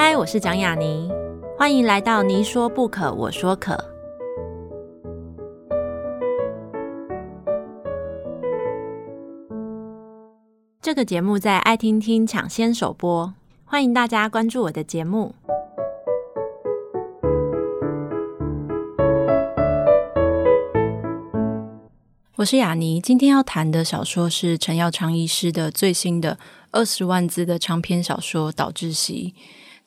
嗨，我是蒋雅妮，欢迎来到你说不可，我说可。这个节目在爱听听抢先首播，欢迎大家关注我的节目。我是雅妮，今天要谈的小说是陈耀昌医师的最新的二十万字的长篇小说《导窒息》。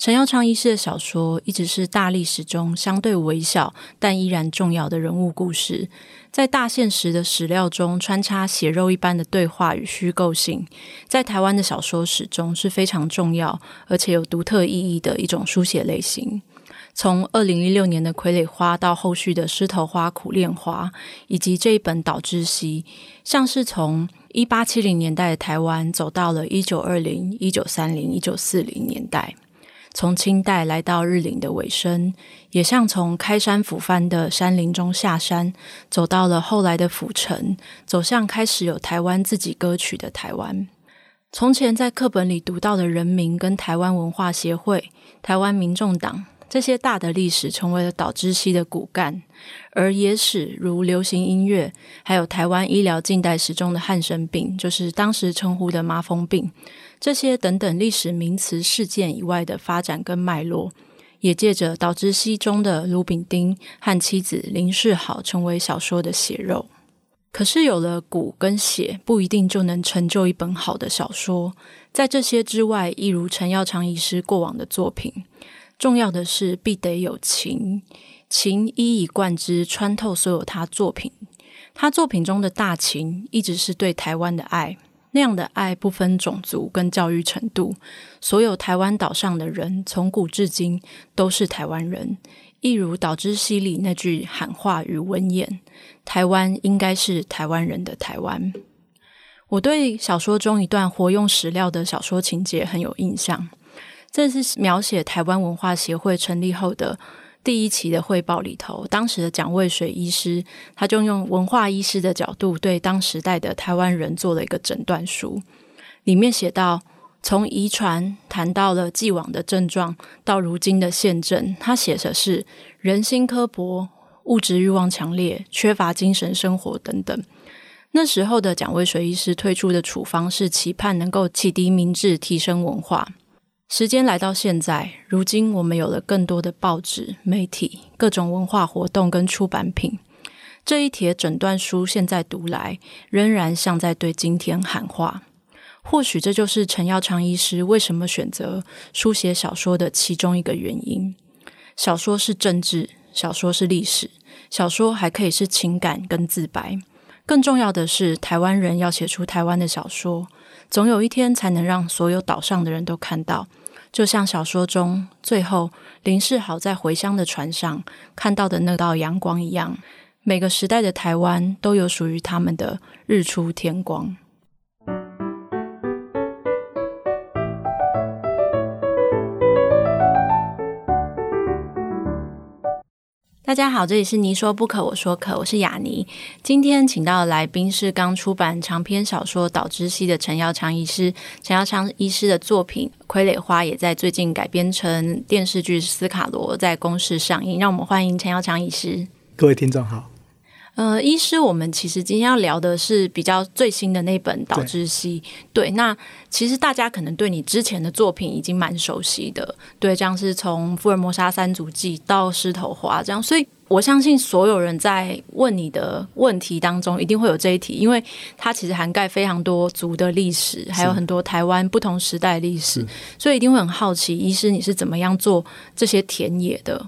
陈耀昌医师的小说一直是大历史中相对微小但依然重要的人物故事，在大现实的史料中穿插血肉一般的对话与虚构性，在台湾的小说史中是非常重要而且有独特意义的一种书写类型。从二零一六年的《傀儡花》到后续的《狮头花》《苦恋花》，以及这一本《岛窒息》，像是从一八七零年代的台湾走到了一九二零、一九三零、一九四零年代，从清代来到日领的尾声，也像从开山抚番的山林中下山，走到了后来的府城，走向开始有台湾自己歌曲的台湾。从前在课本里读到的人民跟台湾文化协会、台湾民众党。这些大的历史成为了岛窒息的骨干，而野史如流行音乐，还有台湾医疗近代史中的汉生病，就是当时称呼的麻风病，这些等等历史名词事件以外的发展跟脉络，也借着岛窒息中的卢炳丁和妻子林世好成为小说的血肉。可是有了骨跟血，不一定就能成就一本好的小说。在这些之外，一如陈耀昌医师过往的作品。重要的是，必得有情，情一以贯之，穿透所有他作品。他作品中的大情，一直是对台湾的爱。那样的爱不分种族跟教育程度，所有台湾岛上的人，从古至今都是台湾人。一如岛窒息里那句喊话与文言：“台湾应该是台湾人的台湾。”我对小说中一段活用史料的小说情节很有印象。这是描写台湾文化协会成立后的第一期的汇报里头，当时的蒋渭水医师，他就用文化医师的角度对当时代的台湾人做了一个诊断书。里面写到，从遗传谈到了既往的症状，到如今的现症，他写的是人心刻薄、物质欲望强烈、缺乏精神生活等等。那时候的蒋渭水医师推出的处方是期盼能够启迪民智、提升文化。时间来到现在，如今我们有了更多的报纸、媒体、各种文化活动跟出版品。这一帖诊断书现在读来，仍然像在对今天喊话。或许这就是陈耀昌医师为什么选择书写小说的其中一个原因。小说是政治，小说是历史，小说还可以是情感跟自白。更重要的是，台湾人要写出台湾的小说，总有一天才能让所有岛上的人都看到。就像小说中最后林世豪在回乡的船上看到的那道阳光一样，每个时代的台湾都有属于他们的日出天光。大家好，这里是你说不可，我说可，我是雅妮。今天请到来宾是刚出版长篇小说《岛之息》的陈耀昌医师。陈耀昌医师的作品《傀儡花》也在最近改编成电视剧《斯卡罗》在公视上映。让我们欢迎陈耀昌医师。各位听众好。呃，医师，我们其实今天要聊的是比较最新的那本《导致系》。对，那其实大家可能对你之前的作品已经蛮熟悉的，对，这样是从《福尔摩沙三足记》到《狮头花》这样，所以我相信所有人在问你的问题当中，一定会有这一题，因为它其实涵盖非常多族的历史，还有很多台湾不同时代历史，所以一定会很好奇，医师你是怎么样做这些田野的？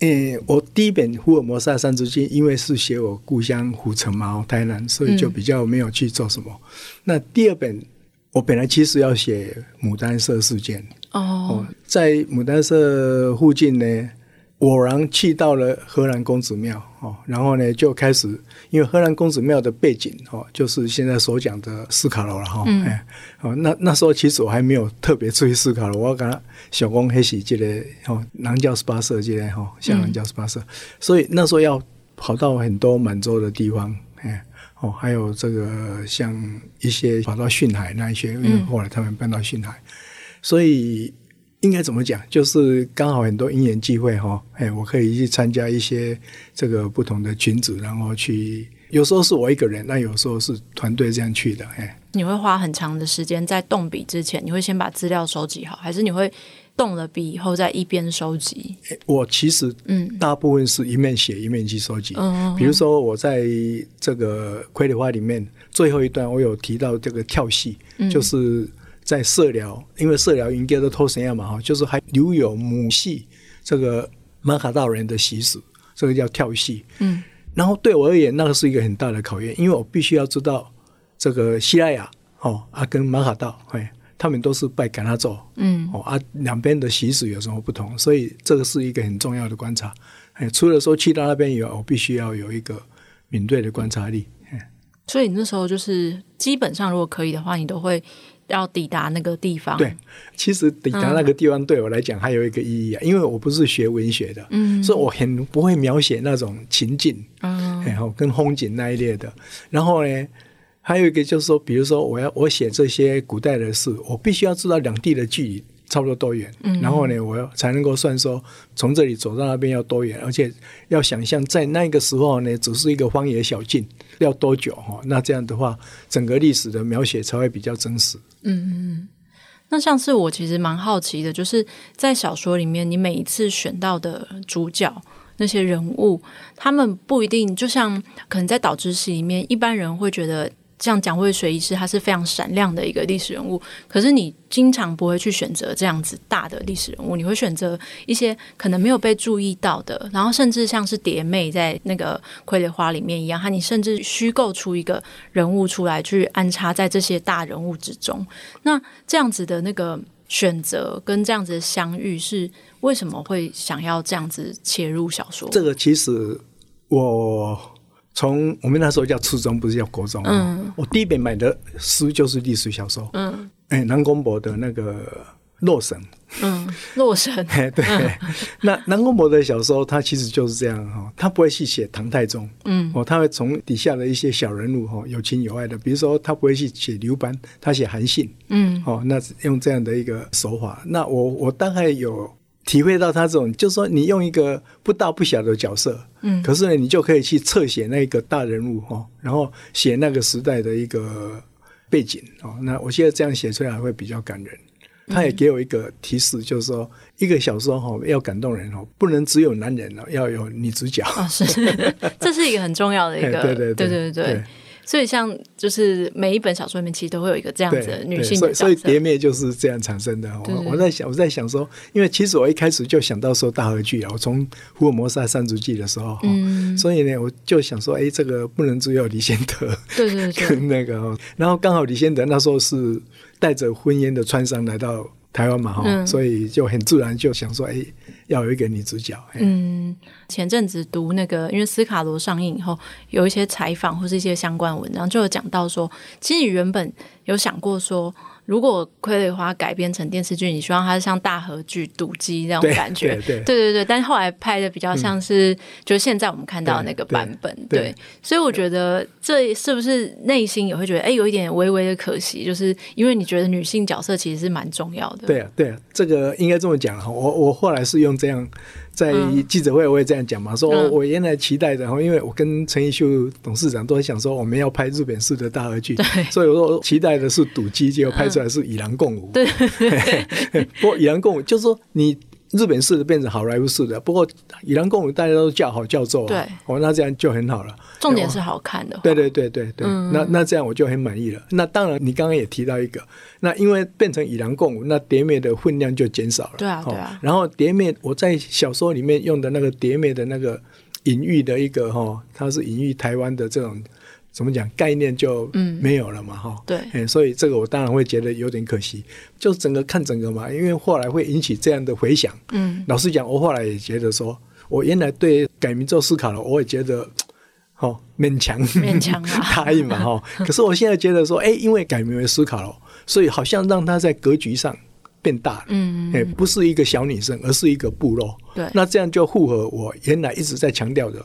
诶、欸，我第一本《福尔摩沙三字经》，因为是写我故乡虎城嘛，台南，所以就比较没有去做什么。嗯、那第二本，我本来其实要写牡丹社事件哦，哦，在牡丹社附近呢。偶然去到了荷兰公子庙哦，然后呢就开始，因为荷兰公子庙的背景哦，就是现在所讲的斯卡罗了哈。嗯。哎，哦，那那时候其实我还没有特别注意斯卡罗，我刚刚小公黑喜这个哦，南教十八社这个哈，像南教十八社，所以那时候要跑到很多满洲的地方，哎，哦，还有这个像一些跑到训海那一些，因为后来他们搬到训海，所以。应该怎么讲？就是刚好很多因缘际会哈，哎，我可以去参加一些这个不同的群组，然后去，有时候是我一个人，那有时候是团队这样去的。哎，你会花很长的时间在动笔之前，你会先把资料收集好，还是你会动了笔以后再一边收集？我其实嗯，大部分是一面写一面去收集。嗯，比如说我在这个《傀儡花》里面最后一段，我有提到这个跳戏，嗯、就是。在社寮，因为社寮应该都偷神样嘛哈，就是还留有母系这个马卡道人的习俗，这个叫跳戏。嗯，然后对我而言，那个是一个很大的考验，因为我必须要知道这个西拉雅哦啊跟马卡道，哎，他们都是拜赶他走，嗯，哦啊两边的习俗有什么不同，所以这个是一个很重要的观察。哎，除了说去到那边以外，我必须要有一个敏锐的观察力。所以你那时候就是基本上，如果可以的话，你都会。要抵达那个地方，对，其实抵达那个地方对我来讲还有一个意义啊，嗯、因为我不是学文学的，嗯，所以我很不会描写那种情境，嗯，然后跟风景那一类的。然后呢，还有一个就是说，比如说我要我写这些古代的事，我必须要知道两地的距离。差不多多远？嗯、然后呢，我要才能够算说从这里走到那边要多远，而且要想象在那个时候呢，只是一个荒野小径，要多久哈？那这样的话，整个历史的描写才会比较真实。嗯嗯嗯。那像是我其实蛮好奇的，就是在小说里面，你每一次选到的主角那些人物，他们不一定就像可能在导之系里面，一般人会觉得。像蒋渭水医师，他是非常闪亮的一个历史人物。可是你经常不会去选择这样子大的历史人物，你会选择一些可能没有被注意到的，然后甚至像是蝶妹在那个《傀儡花》里面一样，哈，你甚至虚构出一个人物出来去安插在这些大人物之中。那这样子的那个选择跟这样子的相遇，是为什么会想要这样子切入小说？这个其实我。从我们那时候叫初中，不是叫国中。嗯，我第一本买的书就是历史小说。嗯，哎，南宫博的那个《洛神》。嗯，《洛神》。哎，对。嗯、那南宫博的小说，他其实就是这样哈，他不会去写唐太宗。嗯，哦，他会从底下的一些小人物哈，有情有爱的，比如说他不会去写刘邦，他写韩信。嗯，哦，那用这样的一个手法，那我我大概有。体会到他这种，就是说，你用一个不大不小的角色，嗯，可是呢，你就可以去侧写那个大人物哈，然后写那个时代的一个背景哦。那我现在这样写出来会比较感人。他也给我一个提示，就是说，一个小说哈要感动人哦，不能只有男人哦，要有女主角。哦，是，这是一个很重要的一个，对对对对对对。所以，像就是每一本小说里面，其实都会有一个这样子的女性的角色。所以，蝶妹就是这样产生的。我我在想，我在想说，因为其实我一开始就想到说大和剧啊，我从《福尔摩沙三足记》的时候，嗯，所以呢，我就想说，哎，这个不能只有李先德，对对对，跟那个，然后刚好李先德那时候是带着婚姻的创伤来到台湾嘛，哈、嗯，所以就很自然就想说，哎。要有一个女主角。嗯，前阵子读那个，因为斯卡罗上映以后，有一些采访或是一些相关文章，就有讲到说，其实你原本有想过说。如果《傀儡花》改编成电视剧，你希望它是像大河剧《赌姬》那种感觉？对对对，但是后来拍的比较像是，嗯、就是现在我们看到的那个版本。对，对对，所以我觉得这是不是内心也会觉得，哎，有一点微微的可惜，就是因为你觉得女性角色其实是蛮重要的。对啊，对啊，这个应该这么讲哈。我我后来是用这样。在记者会我也这样讲嘛，说我原来期待的，因为我跟陈奕秀董事长都很想说我们要拍日本式的大合剧，所以我说期待的是赌鸡，结果拍出来是与狼共舞。对，不过与狼共舞就是说你。日本式的变成好莱坞式的，不过与狼共舞大家都叫好叫座，对，哦，那这样就很好了。重点是好看的。对对对对对，嗯、那那这样我就很满意了。那当然，你刚刚也提到一个，那因为变成与狼共舞，那蝶妹的分量就减少了。对啊对啊。然后蝶妹，我在小说里面用的那个蝶妹的那个隐喻的一个哈，它是隐喻台湾的这种。怎么讲概念就没有了嘛？哈、嗯，对、欸，所以这个我当然会觉得有点可惜。就整个看整个嘛，因为后来会引起这样的回响。嗯，老实讲，我后来也觉得说，我原来对改名做思考了，我也觉得，哦，勉强勉强 答应嘛，哈。可是我现在觉得说，哎、欸，因为改名为思考了，所以好像让他在格局上变大了。嗯，哎、欸，不是一个小女生，而是一个部落。对，那这样就符合我原来一直在强调的。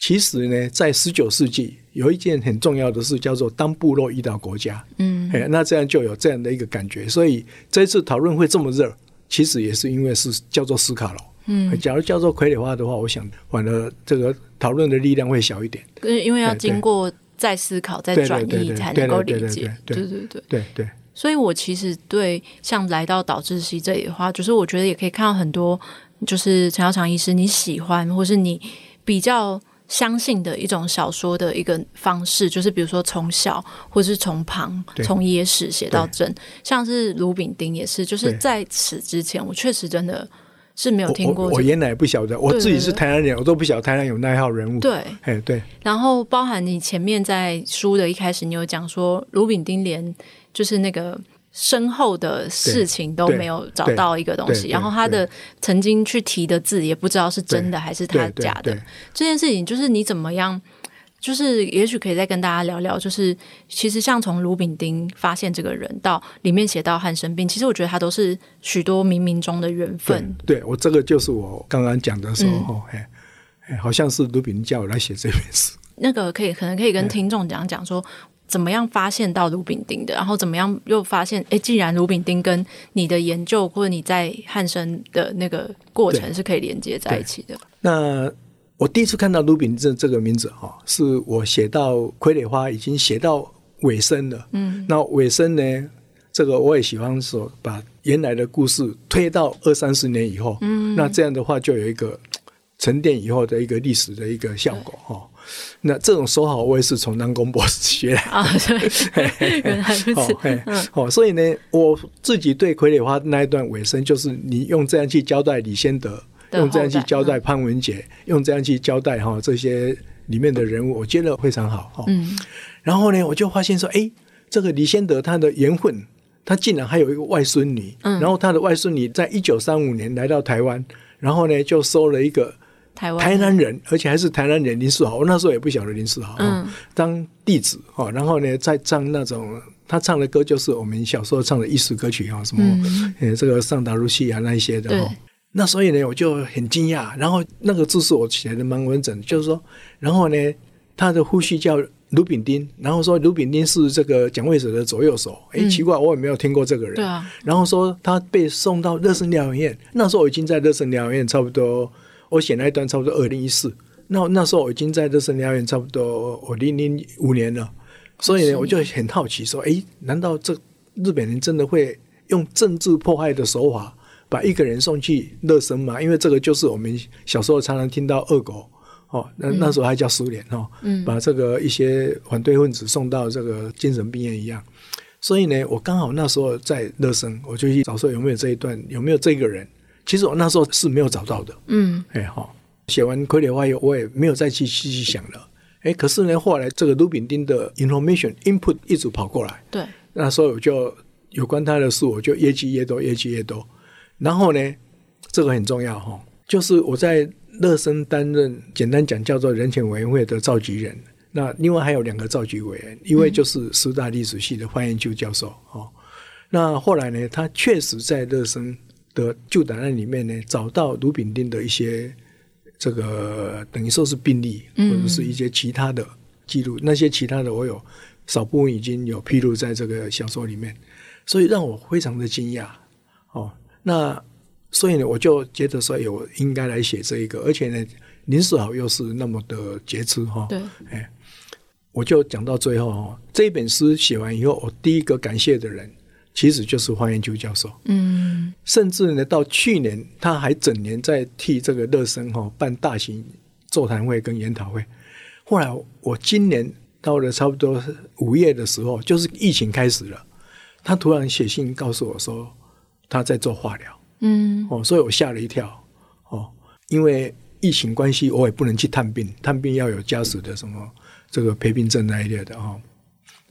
其实呢，在十九世纪有一件很重要的事，叫做当部落遇到国家。嗯，那这样就有这样的一个感觉。所以这次讨论会这么热，其实也是因为是叫做斯卡罗。嗯，假如叫做傀儡化的话，我想反而这个讨论的力量会小一点。因为要经过再思考、再转移才能够理解。对对对对对对。所以我其实对像来到岛窒息这里的话，就是我觉得也可以看到很多，就是陈耀强医师你喜欢或是你比较相信的一种小说的一个方式，就是比如说从小或是从旁从野史写到正，像是卢炳丁也是，就是在此之前我确实真的。是没有听过、这个我，我原来不晓得，我自己是台南人，我都不晓得台南有那一号人物。对，哎对。然后包含你前面在书的一开始，你有讲说卢炳丁连就是那个身后的事情都没有找到一个东西，然后他的曾经去提的字也不知道是真的还是他假的。这件事情就是你怎么样？就是，也许可以再跟大家聊聊。就是，其实像从卢炳丁发现这个人到里面写到汉生病，其实我觉得他都是许多冥冥中的缘分。对，对我这个就是我刚刚讲的时候，哎、嗯，好像是卢炳丁叫我来写这本书。那个可以，可能可以跟听众讲讲说，怎么样发现到卢炳丁的，然后怎么样又发现，哎，既然卢炳丁跟你的研究或者你在汉生的那个过程是可以连接在一起的。那。我第一次看到卢炳丁这个名字哈，是我写到《傀儡花》已经写到尾声了。嗯，那尾声呢，这个我也喜欢说，把原来的故事推到二三十年以后。嗯，那这样的话就有一个沉淀以后的一个历史的一个效果哈。那这种手好我也是从南宫博士学来的 啊，对，原来如此。好，所以呢，我自己对《傀儡花》那一段尾声，就是你用这样去交代李先德。用这样去交代潘文杰，嗯、用这样去交代哈这些里面的人物，我觉得非常好哈。嗯，然后呢，我就发现说，哎，这个李先德他的缘分，他竟然还有一个外孙女，嗯，然后他的外孙女在一九三五年来到台湾，然后呢就收了一个台湾台南人，而且还是台南人林世豪，我那时候也不晓得林世豪，嗯，当弟子哈，然后呢再唱那种他唱的歌，就是我们小时候唱的艺术歌曲哈，什么嗯，嗯，这个上达露西啊那一些的哈。那所以呢，我就很惊讶。然后那个字是我写的蛮完整，就是说，然后呢，他的呼吸叫卢炳丁，然后说卢炳丁是这个蒋渭水的左右手。哎、嗯，奇怪，我也没有听过这个人。对啊。然后说他被送到热身疗养院，那时候我已经在热身疗养院差不多，我写那一段差不多二零一四。那那时候我已经在热身疗养院差不多我零零五年了。所以呢，我就很好奇说，哎，难道这日本人真的会用政治迫害的手法？把一个人送去热身吗，因为这个就是我们小时候常常听到恶狗哦，那那时候还叫苏联哦，嗯，把这个一些反对分子送到这个精神病院一样。所以呢，我刚好那时候在热身，我就去找说有没有这一段，有没有这个人。其实我那时候是没有找到的，嗯，哎好，写完傀儡花以后，我也没有再去细细想了。哎，可是呢，后来这个卢炳丁的 information input 一直跑过来，对，那时候我就有关他的事，我就越记越多，越记越多。然后呢，这个很重要哈，就是我在乐生担任，简单讲叫做人权委员会的召集人。那另外还有两个召集委员，一位就是师大历史系的范彦秋教授哦。那后来呢，他确实在乐生的旧档案里面呢，找到卢炳丁的一些这个等于说是病历，或者是一些其他的记录。那些其他的我有少部分已经有披露在这个小说里面，所以让我非常的惊讶哦。那所以呢，我就觉得说，有应该来写这一个，而且呢，林世豪又是那么的杰出哈。对，哎，我就讲到最后哦，这一本书写完以后，我第一个感谢的人，其实就是黄延秋教授。嗯，甚至呢，到去年他还整年在替这个乐生哈办大型座谈会跟研讨会。后来我今年到了差不多五月的时候，就是疫情开始了，他突然写信告诉我说。他在做化疗，嗯，哦，所以我吓了一跳，哦，因为疫情关系，我也不能去探病，探病要有家属的什么这个陪病证那一类的哈、哦。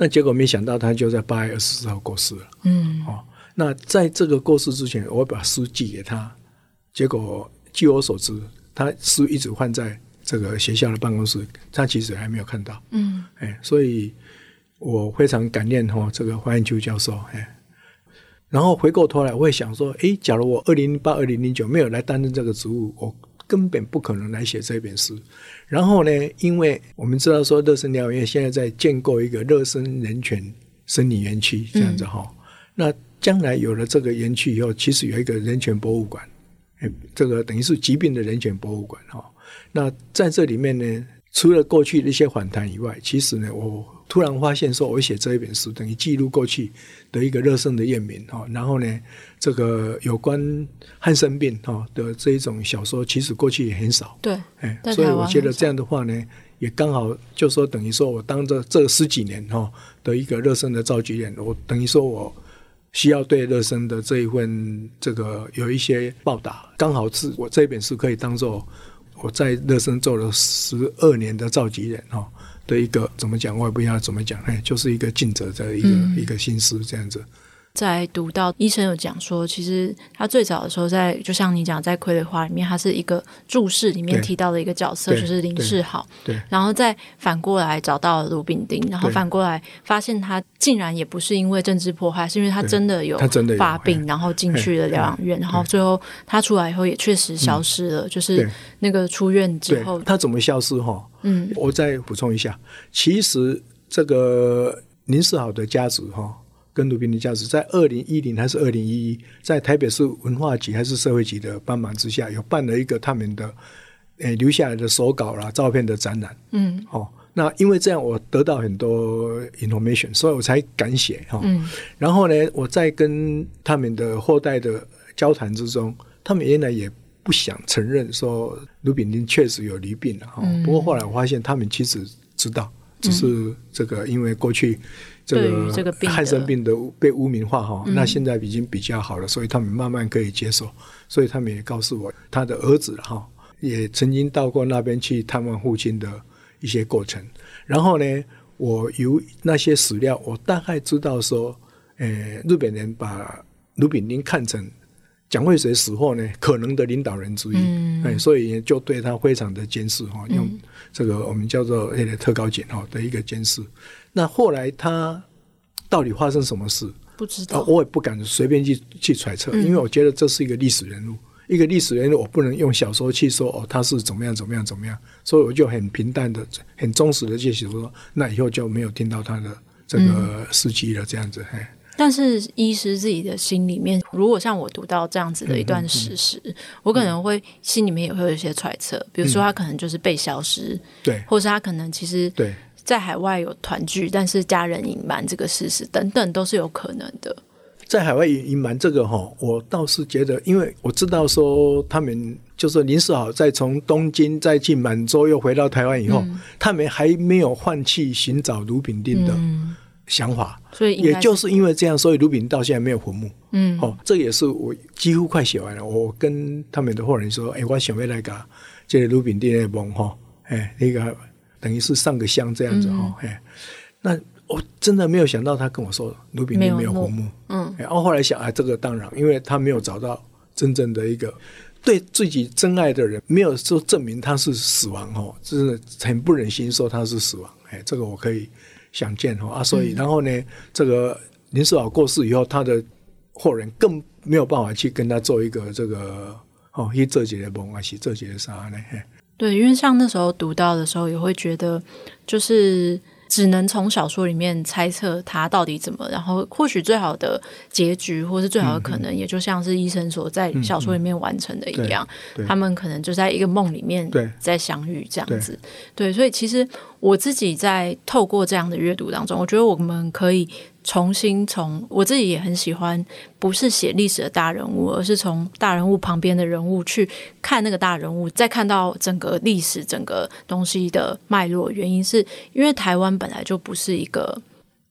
那结果没想到他就在八月二十四号过世了，嗯，哦，那在这个过世之前，我把书寄给他，结果据我所知，他书一直放在这个学校的办公室，他其实还没有看到，嗯，哎，所以我非常感念哈、哦、这个黄彦秋教授，哎。然后回过头来，我会想说：诶，假如我二零零八、二零零九没有来担任这个职务，我根本不可能来写这本书。然后呢，因为我们知道说，乐生疗养院现在在建构一个乐生人权生理园区，这样子哈、嗯。那将来有了这个园区以后，其实有一个人权博物馆，哎，这个等于是疾病的人权博物馆哈。那在这里面呢，除了过去的一些访谈以外，其实呢，我突然发现说，我写这一本书等于记录过去的一个热身的验明哈。然后呢，这个有关汉生病哈的这一种小说，其实过去也很少。对，哎，所以我觉得这样的话呢，也刚好就说等于说我当着这十几年哈的一个热身的召集人，我等于说我。需要对热身的这一份这个有一些报答，刚好是我这本书可以当做我在乐生做了十二年的召集人哦的一个怎么讲，我也不知道怎么讲，哎，就是一个尽责的一个、嗯、一个心思这样子。在读到医生有讲说，其实他最早的时候在，就像你讲，在《傀儡花》里面，他是一个注释里面提到的一个角色，就是林世豪。对，然后再反过来找到了卢丙丁，然后反过来发现他竟然也不是因为政治迫害，是因为他真的有发病，然后进去了疗养院，然后最后他出来以后也确实消失了，就是那个出院之后，他怎么消失？哈，嗯，我再补充一下，其实这个林世豪的家族，哈。跟卢丙丁家族在二零一零还是二零一一，在台北市文化局还是社会局的帮忙之下，有办了一个他们的诶、欸、留下来的手稿啦、照片的展览。嗯，哦，那因为这样，我得到很多 information，所以我才敢写哈。嗯，然后呢，我在跟他们的后代的交谈之中，他们原来也不想承认说卢炳林确实有离病了哈。嗯、不过后来我发现，他们其实知道，只是这个因为过去。这个汉生病的被污名化哈，那现在已经比较好了，所以他们慢慢可以接受，所以他们也告诉我，他的儿子哈也曾经到过那边去探望父亲的一些过程。然后呢，我由那些史料，我大概知道说，呃，日本人把卢炳林看成蒋渭水死后呢可能的领导人之一，嗯，所以就对他非常的监视哈，用这个我们叫做那个特高检哈的一个监视。那后来他到底发生什么事？不知道，我也不敢随便去去揣测，嗯、因为我觉得这是一个历史人物，一个历史人物，我不能用小说去说哦，他是怎么样怎么样怎么样，所以我就很平淡的、很忠实的去写说，那以后就没有听到他的这个事迹了，这样子。嗯、但是医师自己的心里面，如果像我读到这样子的一段史实，我可能会心里面也会有一些揣测，比如说他可能就是被消失，嗯、对，或是他可能其实对。在海外有团聚，但是家人隐瞒这个事实，等等都是有可能的。在海外隐隐瞒这个哈，我倒是觉得，因为我知道说他们就是林世豪在从东京再去满洲又回到台湾以后，嗯、他们还没有放弃寻找卢炳定的想法，嗯、所以也就是因为这样，所以卢丙丁到现在没有坟墓。嗯，哦，这也是我几乎快写完了。我跟他们的后人说：“哎，我想要来个这个卢炳定的墓哈，哎，那个。”等于是上个香这样子哈，哎、嗯，那我真的没有想到他跟我说卢丙丁没有活木，嗯，然后后来想啊，这个当然，因为他没有找到真正的一个对自己真爱的人，没有说证明他是死亡哦，就是很不忍心说他是死亡，哎，这个我可以想见哈啊，所以然后呢，这个林世宝过世以后，他的后人更没有办法去跟他做一个这个哦，一这几的梦啊，是这几的啥呢？对，因为像那时候读到的时候，也会觉得就是只能从小说里面猜测他到底怎么，然后或许最好的结局，或是最好的可能，也就像是医生所在小说里面完成的一样，他们可能就在一个梦里面在相遇这样子。对，所以其实我自己在透过这样的阅读当中，我觉得我们可以。重新从我自己也很喜欢，不是写历史的大人物，而是从大人物旁边的人物去看那个大人物，再看到整个历史、整个东西的脉络。原因是因为台湾本来就不是一个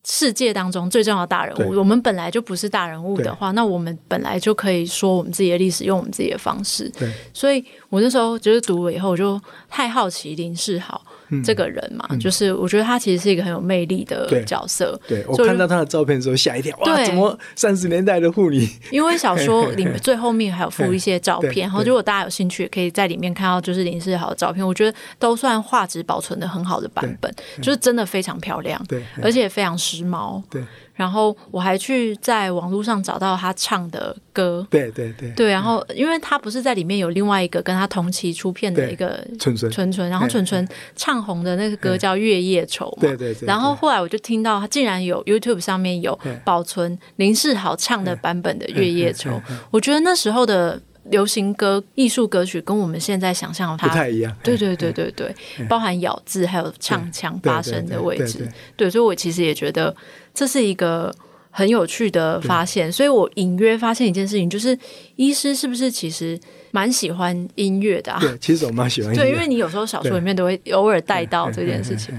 世界当中最重要的大人物，我们本来就不是大人物的话，那我们本来就可以说我们自己的历史，用我们自己的方式。对所以我那时候就是读了以后，我就太好奇林世豪。这个人嘛，就是我觉得他其实是一个很有魅力的角色。对，我看到他的照片的时候吓一跳，哇，怎么三十年代的护理？因为小说 里面最后面还有附一些照片，然后如果大家有兴趣，可以在里面看到就是林世豪的照片。我觉得都算画质保存的很好的版本，就是真的非常漂亮，对，而且非常时髦。对，然后我还去在网络上找到他唱的歌，对对对。对，然后因为他不是在里面有另外一个跟他同期出片的一个纯纯纯纯，然后纯纯唱红的那个歌叫《月夜愁》嘛，对对对，然后后来我就听到他竟然有 YouTube 上面有保存林世豪唱的版本的《月夜愁》，我觉得那时候的。流行歌、艺术歌曲跟我们现在想象的不太一样，对对对对对，包含咬字还有唱腔发声的位置，对，所以我其实也觉得这是一个很有趣的发现，所以我隐约发现一件事情，就是医师是不是其实蛮喜欢音乐的啊？对，其实我蛮喜欢音乐，对，因为你有时候小说里面都会偶尔带到这件事情，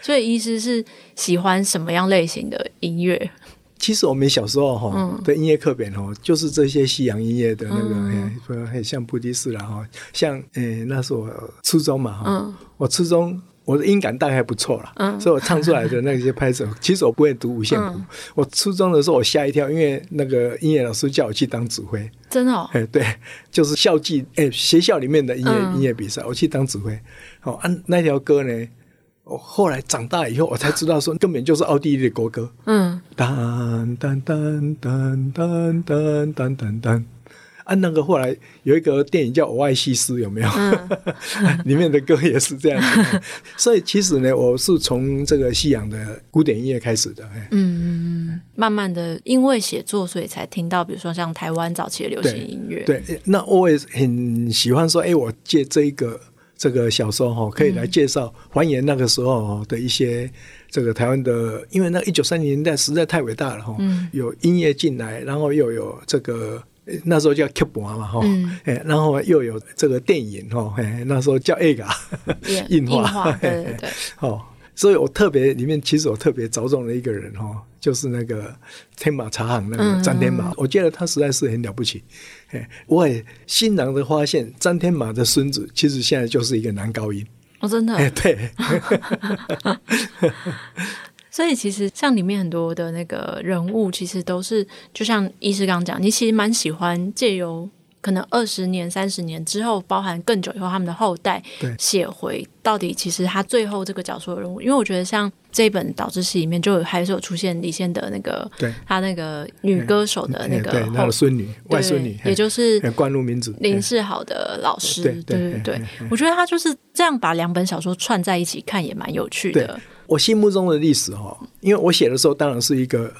所以医师是喜欢什么样类型的音乐？其实我们小时候哈的音乐课本哦，就是这些西洋音乐的那个，很像布迪斯啦哈，像诶那是我初中嘛哈，我初中我的音感大概不错了，所以我唱出来的那些拍子，其实我不会读五线谱。我初中的时候我吓一跳，因为那个音乐老师叫我去当指挥，真的哦，哎对，就是校际诶学校里面的音乐音乐比赛，我去当指挥，哦按那条歌呢。我后来长大以后，我才知道说根本就是奥地利的国歌。嗯，噔噔噔噔噔噔噔噔噔。啊，那个后来有一个电影叫《我爱西斯》，有没有？嗯、里面的歌也是这样子。所以其实呢，我是从这个西洋的古典音乐开始的。嗯，慢慢的因为写作，所以才听到，比如说像台湾早期的流行音乐。对，那我也很喜欢说，哎，我借这一个。这个小说哈，可以来介绍还原那个时候的一些这个台湾的，因为那一九三零年代实在太伟大了哈，有音乐进来，然后又有这个那时候叫 Keep 嘛哈，哎，然后又有这个电影哈，哎，那时候叫 A 嘎 印画，对对对，哦。所以我特别里面，其实我特别着重的一个人哈，就是那个天马茶行那个张天马，嗯、我觉得他实在是很了不起。我也欣然的发现，张天马的孙子其实现在就是一个男高音。哦，真的？对。所以其实像里面很多的那个人物，其实都是就像医师刚刚讲，你其实蛮喜欢借由。可能二十年、三十年之后，包含更久以后，他们的后代写回到底，其实他最后这个角色的人物，因为我觉得像这一本导致戏里面，就还是有出现李现的那个，对，他那个女歌手的那个后孙女、外孙女，也就是林世豪的老师，对对对，我觉得他就是这样把两本小说串在一起看，也蛮有趣的。我心目中的历史哈，因为我写的时候当然是一个。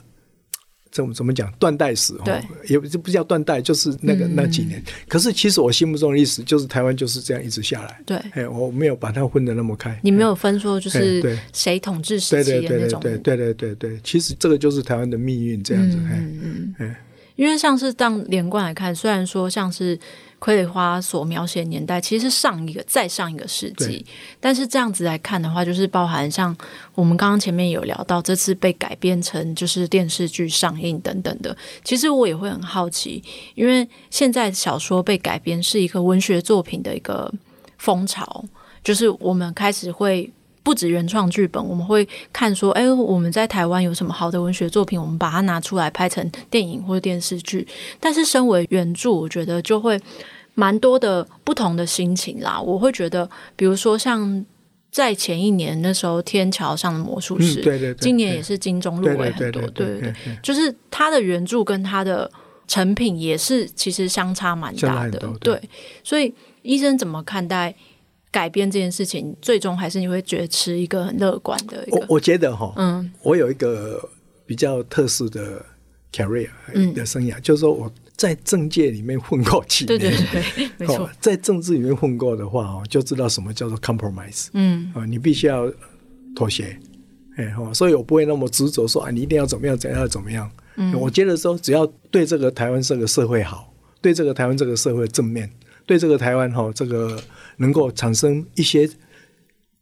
怎么怎么讲断代史哈，也不不叫断代，就是那个那几年。嗯、可是其实我心目中的历史就是台湾就是这样一直下来。对，哎，我没有把它分得那么开。你没有分说就是谁统治时期的那种。对对对对对，其实这个就是台湾的命运这样子。嗯嗯嗯。因为像是当连贯来看，虽然说像是。傀儡花所描写的年代其实是上一个再上一个世纪，但是这样子来看的话，就是包含像我们刚刚前面有聊到这次被改编成就是电视剧上映等等的，其实我也会很好奇，因为现在小说被改编是一个文学作品的一个风潮，就是我们开始会。不止原创剧本，我们会看说，哎，我们在台湾有什么好的文学作品，我们把它拿出来拍成电影或者电视剧。但是，身为原著，我觉得就会蛮多的不同的心情啦。我会觉得，比如说像在前一年那时候，《天桥上的魔术师》，嗯，对对对，今年也是金钟入围很多，对对对，就是他的原著跟他的成品也是其实相差蛮大的，对。所以，医生怎么看待？改编这件事情，最终还是你会觉得持一个很乐观的一个。我我觉得哈，嗯，我有一个比较特殊的 career 的生涯，嗯、就是说我在政界里面混过几年，对对对，没错，在政治里面混过的话哦，就知道什么叫做 compromise，嗯，啊，你必须要妥协，哎哈，所以我不会那么执着说啊，你一定要怎么样，怎样怎么样。嗯，我觉得说只要对这个台湾这个社会好，对这个台湾这个社会正面，对这个台湾哈这个。能够产生一些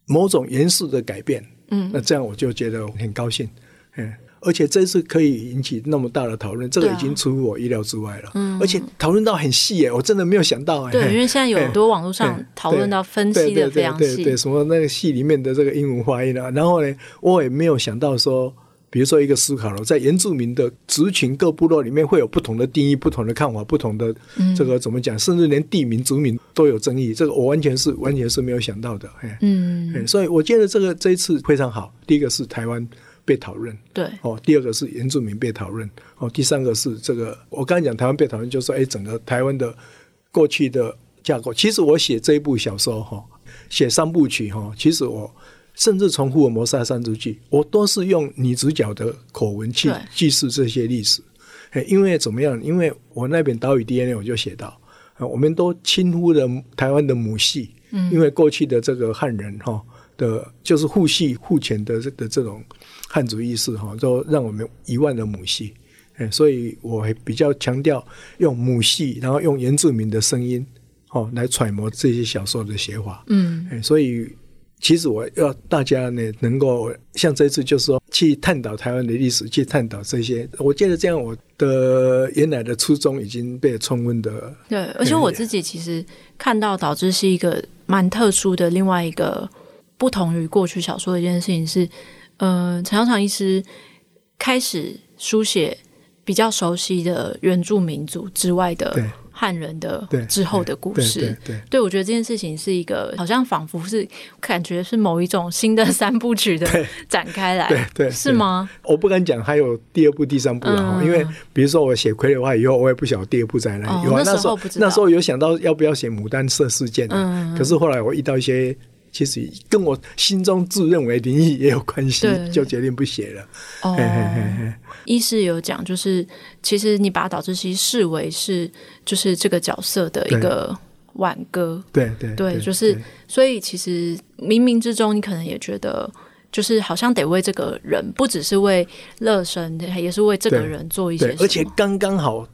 某种严肃的改变，嗯，那这样我就觉得很高兴，嗯，而且这次可以引起那么大的讨论，这个已经出乎我意料之外了，嗯，而且讨论到很细耶，我真的没有想到，对，因为现在有很多网络上讨论到分析的非常细，对对对，什么那个戏里面的这个英文发音啊，然后呢，我也没有想到说。比如说一个思考了，在原住民的族群各部落里面会有不同的定义、不同的看法、不同的这个怎么讲，甚至连地名、族名都有争议。这个我完全是完全是没有想到的。嗯，所以我觉得这个这一次非常好。第一个是台湾被讨论，对，哦，第二个是原住民被讨论，哦，第三个是这个我刚才讲台湾被讨论，就是说，哎，整个台湾的过去的架构。其实我写这一部小说哈，写三部曲哈，其实我甚至从《福尔摩沙山竹记》，我都是用女主角的口吻去记述这些历史。哎，因为怎么样？因为我那本《岛屿 DNA》我就写到，我们都轻忽了台湾的母系，嗯，因为过去的这个汉人哈。的，就是父系父权的这的这种汉族意识哈，都让我们遗忘了母系，哎，所以我比较强调用母系，然后用原住民的声音，哦，来揣摩这些小说的写法，嗯，哎，所以其实我要大家呢，能够像这次就是说去探讨台湾的历史，去探讨这些，我觉得这样我的原来的初衷已经被充分的，对，而且我自己其实看到导致是一个蛮特殊的另外一个。不同于过去小说的一件事情是，呃，陈耀长医师开始书写比较熟悉的原住民族之外的汉人的之后的故事。对，对，我觉得这件事情是一个，好像仿佛是感觉是某一种新的三部曲的 展开来，对对，对，是吗？我不敢讲还有第二部、第三部了，嗯，因为比如说我写傀儡花以后，我也不晓得第二部在哪里。有，哦，那时候那时候有想到要不要写牡丹社事件，嗯，可是后来我遇到一些。其实跟我心中自认为灵异也有关系，就决定不写了。哦，医师有讲，就是其实你把导致西视为是就是这个角色的一个挽歌。对对对，对，就是所以其实冥冥之中，你可能也觉得，就是好像得为这个人，不只是为乐生，也是为这个人做一些，而且刚刚好。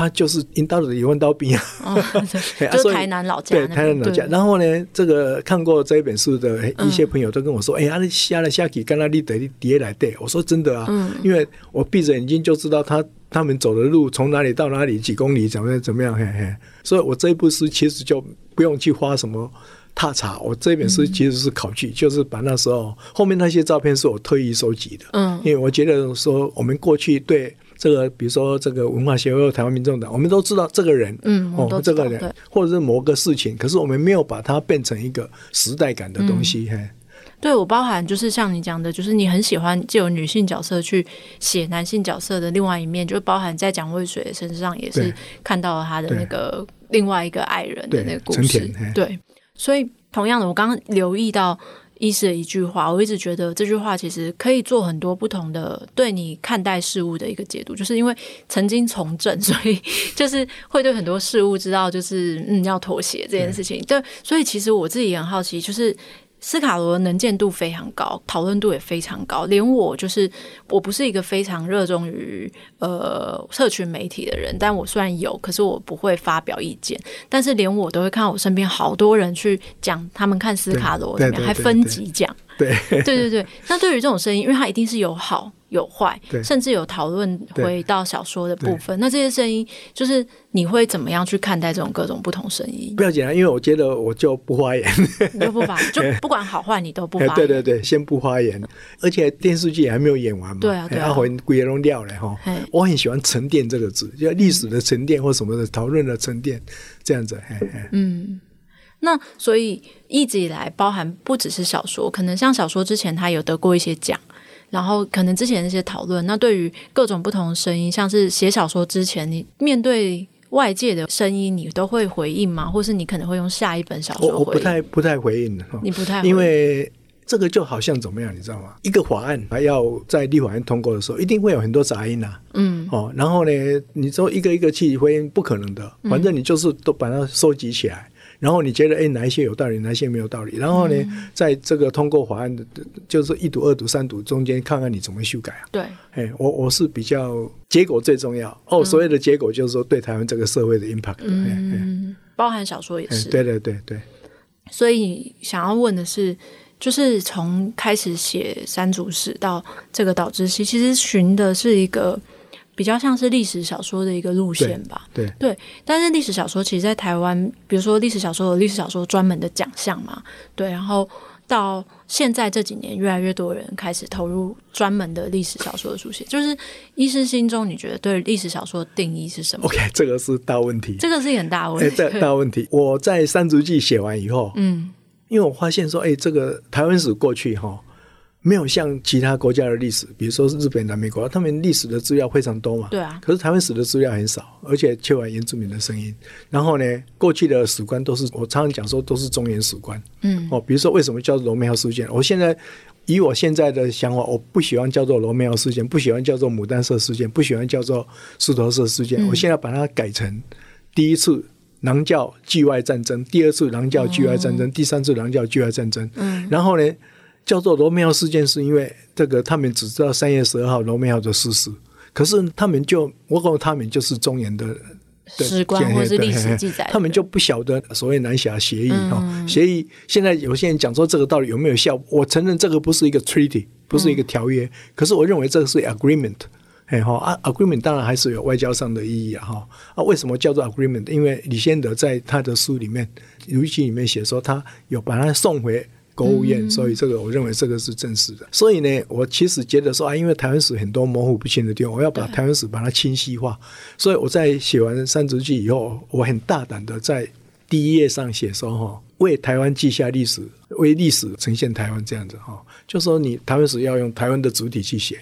他就是引到了一万刀兵啊，就是台南老家，对台南老家。然后呢，这个看过这一本书的一些朋友都跟我说：“哎、嗯、呀，你下了下去，跟他立得叠来对。”我说：“真的啊，嗯、因为我闭着眼睛就知道他他们走的路从哪里到哪里几公里，怎么样怎么样。”嘿嘿，所以我这一部书其实就不用去花什么踏查。我这本书其实是考据，嗯、就是把那时候后面那些照片是我特意收集的。嗯，因为我觉得说我们过去对。这个比如说这个文化协会、台湾民众党，我们都知道这个人，嗯，哦，这个人，或者是某个事情，可是我们没有把它变成一个时代感的东西。嘿、嗯，对，我包含就是像你讲的，就是你很喜欢借由女性角色去写男性角色的另外一面，就包含在蒋渭水身上也是看到了他的那个另外一个爱人的那个故事。对，对，所以同样的，我刚刚留意到。医师的一句话，我一直觉得这句话其实可以做很多不同的对你看待事物的一个解读，就是因为曾经从政，所以就是会对很多事物知道，就是嗯要妥协这件事情。对，所以其实我自己也很好奇，就是。斯卡罗能见度非常高，讨论度也非常高。连我就是我不是一个非常热衷于呃社群媒体的人，但我虽然有，可是我不会发表意见。但是连我都会看到我身边好多人去讲他们看斯卡罗怎么样，还分级讲。对 对对对。那对于这种声音，因为它一定是有好。有坏，甚至有讨论回到小说的部分。那这些声音，就是你会怎么样去看待这种各种不同声音？不要紧啊，因为我觉得我就不发言，你就不发言，就不管好坏，你都不发言。对对对，先不发言。而且电视剧还没有演完嘛，对啊，对啊，回归弄掉了哈。我很喜欢“沉淀”这个字，就历史的沉淀或什么的讨论的沉淀，这样子。嗯，那所以一直以来，包含不只是小说，可能像小说之前他有得过一些奖。然后可能之前那些讨论，那对于各种不同的声音，像是写小说之前，你面对外界的声音，你都会回应吗？或是你可能会用下一本小说回应？我，我不太不太回应的，你不太，因为这个就好像怎么样，你知道吗？一个法案还要在立法院通过的时候，一定会有很多杂音呐、啊。嗯，哦，然后呢，你说一个一个去回应，不可能的，反正你就是都把它收集起来。然后你觉得哎，哪一些有道理，哪一些没有道理？然后呢，嗯、在这个通过法案的，就是一读、二读、三读中间，看看你怎么修改啊？对，哎，我我是比较结果最重要哦。所谓的结果就是说对台湾这个社会的 impact，嗯，包含小说也是。对对对对。所以想要问的是，就是从开始写三组史到这个岛知西，其实寻的是一个。比较像是历史小说的一个路线吧，对对，对，但是历史小说其实，在台湾，比如说历史小说有历史小说专门的奖项嘛，对，然后到现在这几年，越来越多人开始投入专门的历史小说的书写。就是医师心中，你觉得对历史小说的定义是什么？OK，这个是大问题，这个是很大问题，欸、大问题。我在《三足记》写完以后，嗯，因为我发现说，哎、欸，这个台湾史过去哈。没有像其他国家的历史，比如说日本、南美国，他们历史的资料非常多嘛。对啊。可是台湾史的资料很少，而且缺乏原住民的声音。然后呢，过去的史官都是我常常讲说都是中原史官。嗯。哦，比如说为什么叫做罗密欧事件？我现在以我现在的想法，我不喜欢叫做罗密欧事件，不喜欢叫做牡丹社事件，不喜欢叫做石头社事件。嗯、我现在把它改成第一次狼教拒外战争，第二次狼教拒外战争，哦、第三次狼教拒外战争。嗯。然后呢？叫做罗密欧事件，是因为这个他们只知道三月十二号罗密欧的逝世，可是他们就我告诉他们就是中原的史观或是历史记载，他们就不晓得所谓南侠协议哈，协议现在有些人讲说这个到底有没有效？我承认这个不是一个 treaty，不是一个条约，可是我认为这个是 agreement，哎哈啊 agreement 当然还是有外交上的意义啊哈啊为什么叫做 agreement？因为李先德在他的书里面《游记》里面写说他有把它送回。国务院，所以这个我认为这个是正式的。所以呢，我其实觉得说啊，因为台湾史很多模糊不清的地方，我要把台湾史把它清晰化。所以我在写完《三足记》以后，我很大胆的在第一页上写说哈，为台湾记下历史，为历史呈现台湾这样子哈，就说你台湾史要用台湾的主体去写，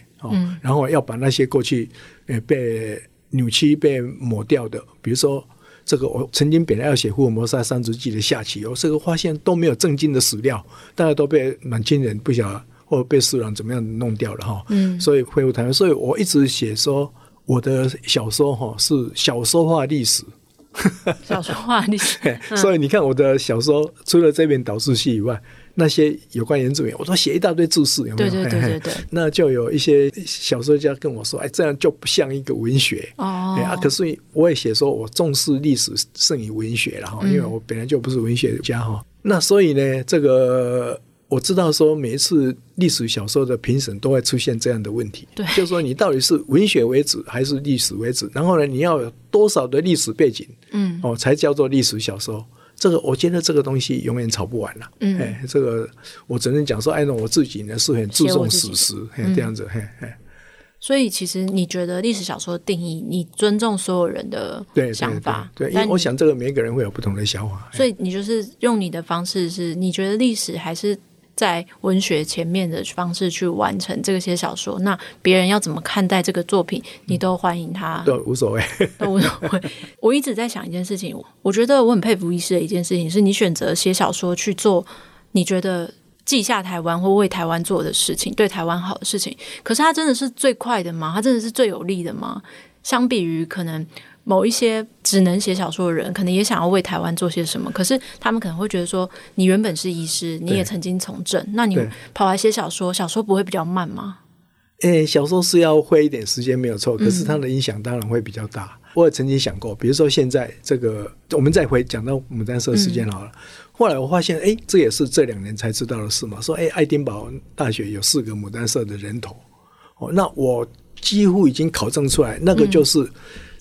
然后要把那些过去呃被扭曲、被抹掉的，比如说。这个我曾经本来要写福尔摩沙三足记的下棋，我这个发现都没有正经的史料，大家都被满清人不晓得或者被世人怎么样弄掉了哈。嗯，所以恢复台湾，所以我一直写说我的小说哈是小说化历史，小说化历史。所以你看我的小说除了这边导数系以外。那些有关原住民，我都写一大堆注释，有没有？对对对对对。那就有一些小说家跟我说：“哎，这样就不像一个文学。”哦。啊，可是我也写说，我重视历史胜于文学了哈，因为我本来就不是文学家哈。嗯、那所以呢，这个我知道说，每一次历史小说的评审都会出现这样的问题，对，就是说你到底是文学为主还是历史为主？然后呢，你要有多少的历史背景，嗯，哦，才叫做历史小说。这个我觉得这个东西永远吵不完了。嗯，哎，这个我只能讲说，哎，那我自己呢是很注重史实，嘿，这样子，嘿，嘿。所以其实你觉得历史小说的定义，你尊重所有人的想法，对，对，对，对，因为我想这个每一个人会有不同的想法。所以你就是用你的方式，是你觉得历史还是？在文学前面的方式去完成这些小说，那别人要怎么看待这个作品，你都欢迎他，都无所谓，都无所谓。我一直在想一件事情，我觉得我很佩服医师的一件事情，是你选择写小说去做，你觉得记下台湾或为台湾做的事情，对台湾好的事情。可是它真的是最快的吗？它真的是最有利的吗？相比于可能。某一些只能写小说的人，可能也想要为台湾做些什么，可是他们可能会觉得说，你原本是医师，你也曾经从政，那你跑来写小说，小说不会比较慢吗？诶、欸，小说是要花一点时间没有错，可是它的影响当然会比较大。嗯、我也曾经想过，比如说现在这个，我们再回讲到牡丹社事件好了。嗯、后来我发现，诶、欸，这也是这两年才知道的事嘛。说，诶、欸，爱丁堡大学有四个牡丹社的人头，哦，那我几乎已经考证出来，那个就是。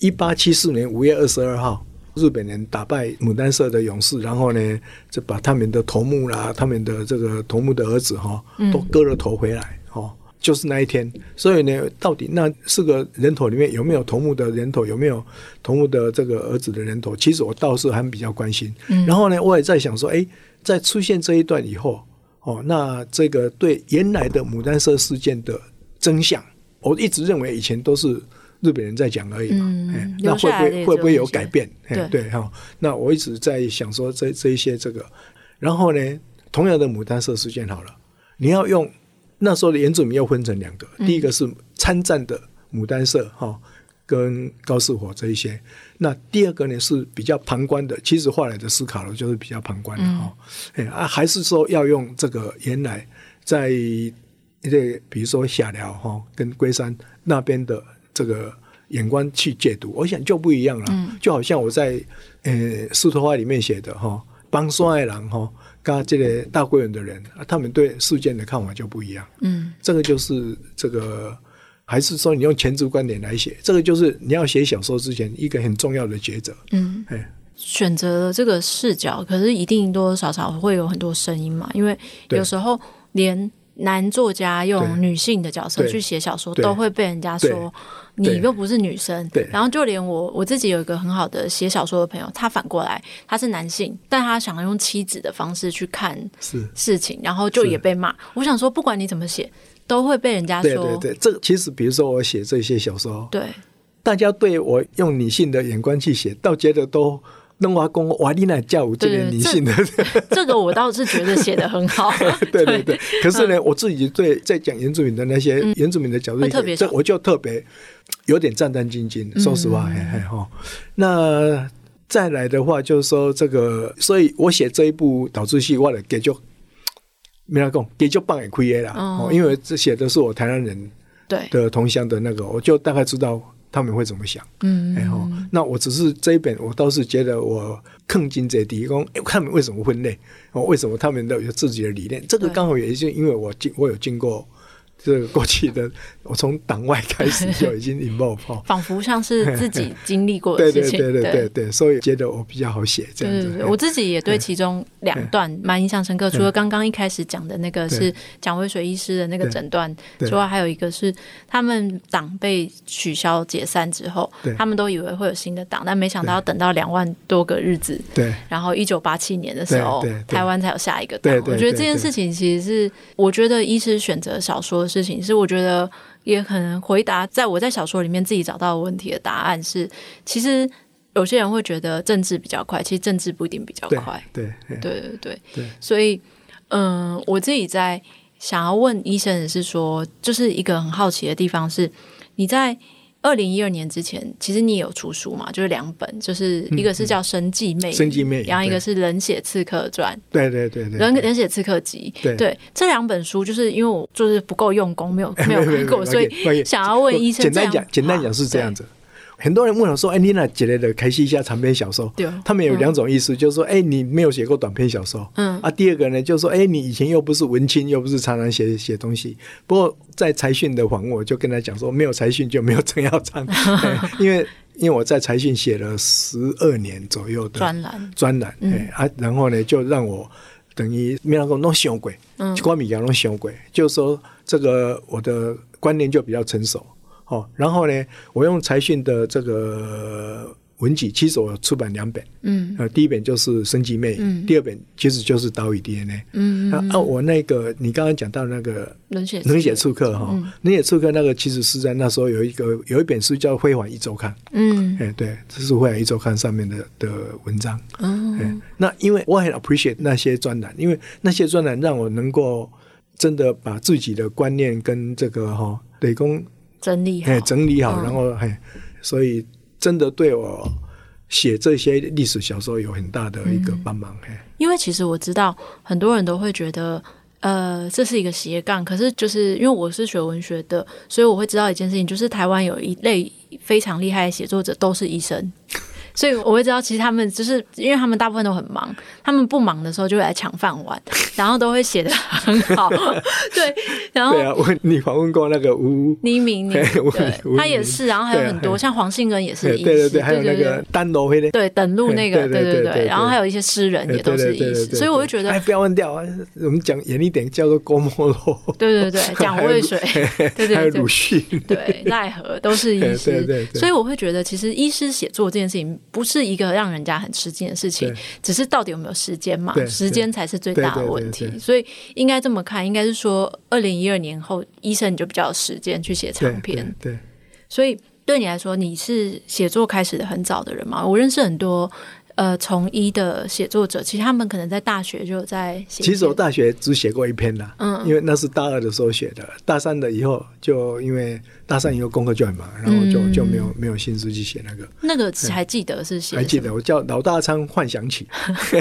嗯一八七四年五月二十二号，日本人打败牡丹社的勇士，然后呢，就把他们的头目啦，他们的这个头目的儿子哈，都割了头回来，哦，就是那一天。所以呢，到底那四个人头里面有没有头目的人头，有没有头目的这个儿子的人头？其实我倒是还比较关心。然后呢，我也在想说，哎，在出现这一段以后，哦，那这个对原来的牡丹社事件的真相，我一直认为以前都是。日本人在讲而已嘛，嗯、那会不会会不会有改变？对对哈，那我一直在想说这这一些这个，然后呢，同样的牡丹社事件好了，你要用那时候的原住民又分成两个，嗯、第一个是参战的牡丹社哈，跟高士火这一些，那第二个呢是比较旁观的，其实后来的思考了就是比较旁观的哈，哎、嗯、啊，还是说要用这个原来在这比如说下寮哈跟龟山那边的。这个眼光去解读，我想就不一样了。嗯、就好像我在呃《狮头花》里面写的哈，帮双爱郎哈，跟这个大贵人的人，他们对事件的看法就不一样。嗯，这个就是这个，还是说你用前置观点来写，这个就是你要写小说之前一个很重要的抉择。嗯，哎，选择了这个视角，可是一定多多少少会有很多声音嘛，因为有时候连男作家用女性的角色去写小说，都会被人家说。你又不是女生，对，然后就连我我自己有一个很好的写小说的朋友，他反过来他是男性，但他想要用妻子的方式去看事情，然后就也被骂。我想说，不管你怎么写，都会被人家说。对对对，这其实比如说我写这些小说，对，大家对我用女性的眼光去写，倒觉得都。弄瓦工瓦丽娜叫我这点女性的，这个我倒是觉得写的很好。对对 对，可是呢，我自己对在讲原住民的那些原住民的角度，这我就特别有点战战兢兢。说实话，嘿嘿哈。那再来的话，就是说这个，所以我写这一部导致戏，我的给就没来讲，给就帮也亏耶了。哦，因为这写的是我台湾人对的同乡的那个，我就大概知道。他们会怎么想？嗯，然后那我只是这一本，我倒是觉得我氪金在提供，他们为什么分类？哦，为什么他们都有自己的理念？这个刚好也是因为我经我有经过。这个过去的，我从党外开始就已经 involve 仿佛像是自己经历过的事情。对对对对对，所以觉得我比较好写这样子。对对对，我自己也对其中两段蛮印象深刻，除了刚刚一开始讲的那个是蒋渭水医师的那个诊断之外，还有一个是他们党被取消解散之后，他们都以为会有新的党，但没想到要等到两万多个日子，对，然后一九八七年的时候，台湾才有下一个党。我觉得这件事情其实是，我觉得医师选择小说。事情是，我觉得也可能回答在我在小说里面自己找到的问题的答案是，其实有些人会觉得政治比较快，其实政治不一定比较快。对对对对对，对，所以嗯、呃，我自己在想要问医生的是说，就是一个很好奇的地方是，你在。二零一二年之前，其实你也有出书嘛？就是两本，就是一个是叫《生计魅影》，生计魅，然后一个是《冷血刺客传》。对对对对，冷冷血刺客集。对，对这两本书，就是因为我就是不够用功，没有 没有看过，所以想要问医生。简单讲，简单讲是这样子。很多人问我说：“哎，你那写的开始一下长篇小说？”对，他们有两种意思，就是说：“哎，你没有写过短篇小说。”嗯啊，第二个呢，就是说：“哎，你以前又不是文青，又不是常常写写东西。”不过在财讯的访问，我就跟他讲说：“没有财讯就没有陈耀昌，因为因为我在财讯写了十二年左右的专栏专栏，哎啊，然后呢，就让我等于没有弄想过，嗯，关米阳弄想过，就是说这个我的观念就比较成熟。”哦，然后呢，我用财讯的这个文集，其实我出版两本，嗯，呃，第一本就是《生技魅影》，嗯，第二本其实就是《岛屿 DNA》，嗯，啊，啊我那个你刚刚讲到那个冷血冷血刺客哈，冷血刺客那个其实是在那时候有一个有一本书叫《辉煌一周刊》，嗯，哎，对，这是《辉煌一周刊》上面的的文章，嗯，那因为我很 appreciate 那些专栏，因为那些专栏让我能够真的把自己的观念跟这个哈，雷公。整理好，整理好，然后嘿，所以真的对我写这些历史小说有很大的一个帮忙嘿。因为其实我知道很多人都会觉得，呃，这是一个斜杠。可是就是因为我是学文学的，所以我会知道一件事情，就是台湾有一类非常厉害的写作者，都是医生。所以我会知道，其实他们就是因为他们大部分都很忙，他们不忙的时候就会来抢饭碗，然后都会写的很好。对，然后对啊，我你访问过那个吴黎明，对，他也是，然后还有很多像黄信根也是医师，对对对，还有那个丹罗飞的，对，等路那个，对对对，然后还有一些诗人也都是医师，所以我就觉得，哎，不要忘掉啊，我们讲严一点，叫做郭沫若，对对对，蒋渭水，对对，还有鲁迅，对，奈何都是医师，所以我会觉得，其实医师写作这件事情。不是一个让人家很吃惊的事情，只是到底有没有时间嘛？时间才是最大的问题，所以应该这么看，应该是说，二零一二年后，医生你就比较有时间去写长篇。对，对，所以对你来说，你是写作开始的很早的人嘛？我认识很多。呃，从医的写作者，其实他们可能在大学就有在写。其实我大学只写过一篇啦，嗯，因为那是大二的时候写的，大三的以后就因为大三以后功课就很忙，然后就、嗯、就没有没有心思去写那个。那个还记得是写？还记得，我叫老大昌幻想曲，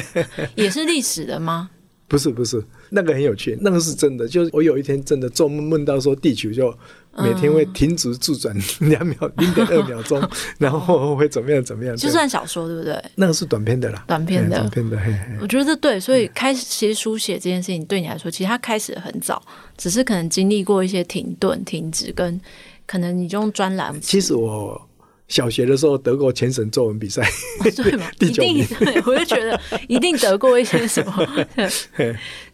也是历史的吗？不是不是，那个很有趣，那个是真的，就是我有一天真的做梦梦到说地球就。每天会停止自转 两秒零点二秒钟，然后会怎么样怎么样？就算小说对不对？那个是短篇的啦，短篇的，短篇的。我觉得对，所以开始其实书写这件事情对你来说，其实它开始很早，只是可能经历过一些停顿、停止，跟可能你就用专栏。其实我小学的时候得过全省作文比赛，对吗？一定，我就觉得一定得过一些什么。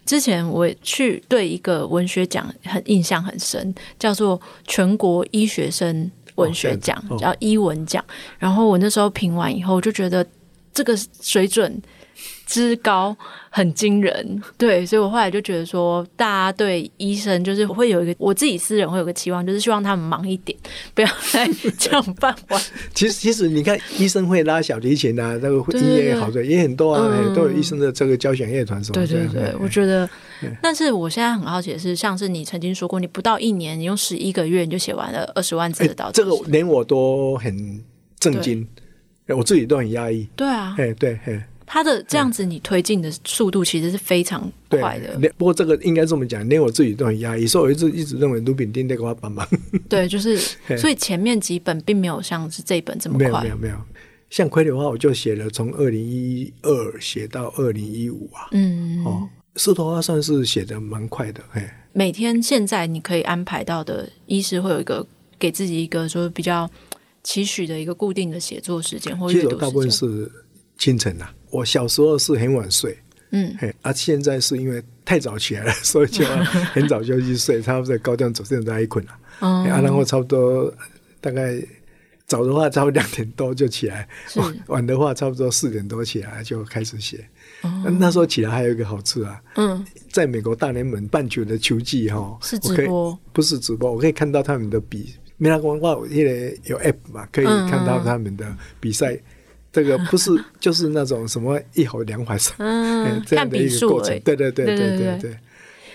之前我去对一个文学奖很印象很深，叫做全国医学生文学奖，哦、叫医文奖。然后我那时候评完以后，就觉得这个水准。之高很惊人，对，所以我后来就觉得说，大家对医生就是会有一个，我自己私人会有个期望，就是希望他们忙一点，不要再抢饭碗。其实，其实你看，医生会拉小提琴啊，那个音乐也好的也很多啊，都有医生的这个交响乐团什么。对对对，我觉得。但是我现在很好奇的是，像是你曾经说过，你不到一年，你用十一个月你就写完了二十万字的导、欸、这个连我都很震惊，我自己都很压抑。对啊，哎对，哎。他的这样子，你推进的速度其实是非常快的。对，不过这个应该这么讲，连我自己都很压抑，所以我一直一直认为卢炳丁得给我帮忙。对，就是，所以前面几本并没有像是这本这么快。没有没有没有，像傀儡花，我就写了从二零一二写到二零一五啊。嗯哦，石头花算是写的蛮快的。嘿，每天现在你可以安排到的，医师会有一个给自己一个说比较期许的一个固定的写作时间或阅读时间。其实大部分是清晨啊。我小时候是很晚睡，嗯，啊、现在是因为太早起来了，所以就很早就去睡，差不多高点九点都还困了，啊，然后差不多大概早的话差不多两点多就起来，晚晚的话差不多四点多起来就开始写。嗯、那时候起来还有一个好处啊，嗯，在美国大联盟棒球的球季哈，是直播，不是直播，我可以看到他们的比，没那个话，因为有 app 嘛，可以看到他们的比赛。这个不是 就是那种什么一吼两坏三，嗯，看笔数。对对对对对对，对，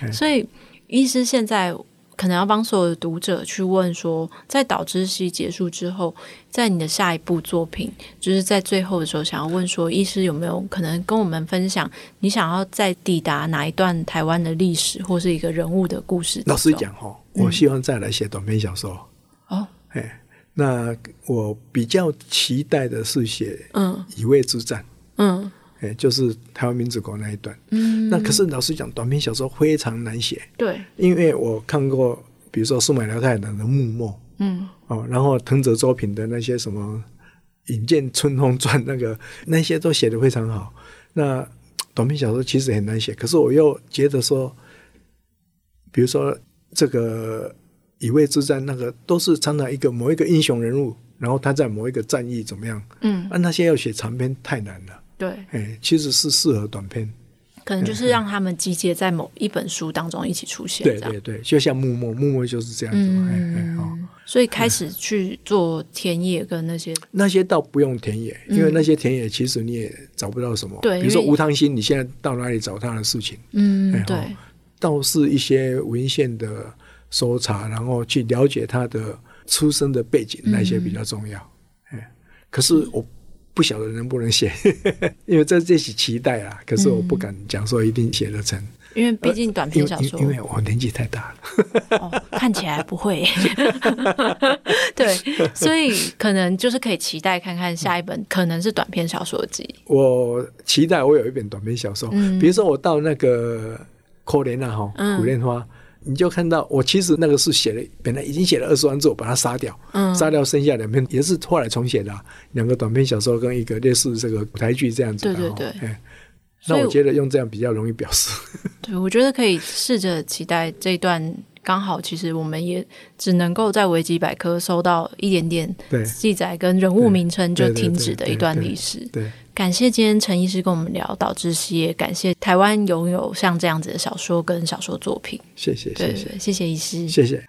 对。所以，医师现在可能要帮所有的读者去问说，在导知系结束之后，在你的下一部作品，就是在最后的时候，想要问说，医师有没有可能跟我们分享，你想要再抵达哪一段台湾的历史，或是一个人物的故事？老实讲哈，我希望再来写短篇小说。哦，哎。那我比较期待的是写嗯《乙未之战》，嗯，哎，就是台湾民主国那一段，嗯，那可是老实讲，短篇小说非常难写，对，因为我看过，比如说苏美辽太郎的《幕末》，嗯，哦，然后藤泽周平的那些什么《引见春风传》，那个那些都写的非常好，那短篇小说其实很难写，可是我又觉得说，比如说这个。乙未之战，那个都是常常一个某一个英雄人物，然后他在某一个战役怎么样？嗯，啊，那些要写长篇太难了。对，哎，其实是适合短篇，可能就是让他们集结在某一本书当中一起出现。对对对，就像木木，木木就是这样子。嗯，哦，所以开始去做田野跟那些，那些倒不用田野，因为那些田野其实你也找不到什么。对，比如说吴汤新，你现在到哪里找他的事情？嗯，对，倒是一些文献的。搜查，然后去了解他的出生的背景，那些比较重要。嗯、可是我不晓得能不能写，因为这这是期待啊。可是我不敢讲说一定写得成，因为毕竟短篇小说，因为我年纪太大了。哦，看起来不会。对，所以可能就是可以期待看看下一本可能是短篇小说集。我期待我有一本短篇小说，嗯、比如说我到那个可怜啊哈，古莲花。你就看到我其实那个是写了，本来已经写了二十万字，我把它杀掉，嗯，杀掉剩下两篇也是后来重写的，啊，两个短篇小说跟一个类似这个舞台剧这样子。对对对，哎，那我觉得用这样比较容易表示。对，我觉得可以试着期待这一段。刚好，其实我们也只能够在维基百科搜到一点点记载跟人物名称就停止的一段历史。对，感谢今天陈医师跟我们聊导致失业感谢台湾拥有像这样子的小说跟小说作品。谢谢，谢谢，谢谢医师，谢谢。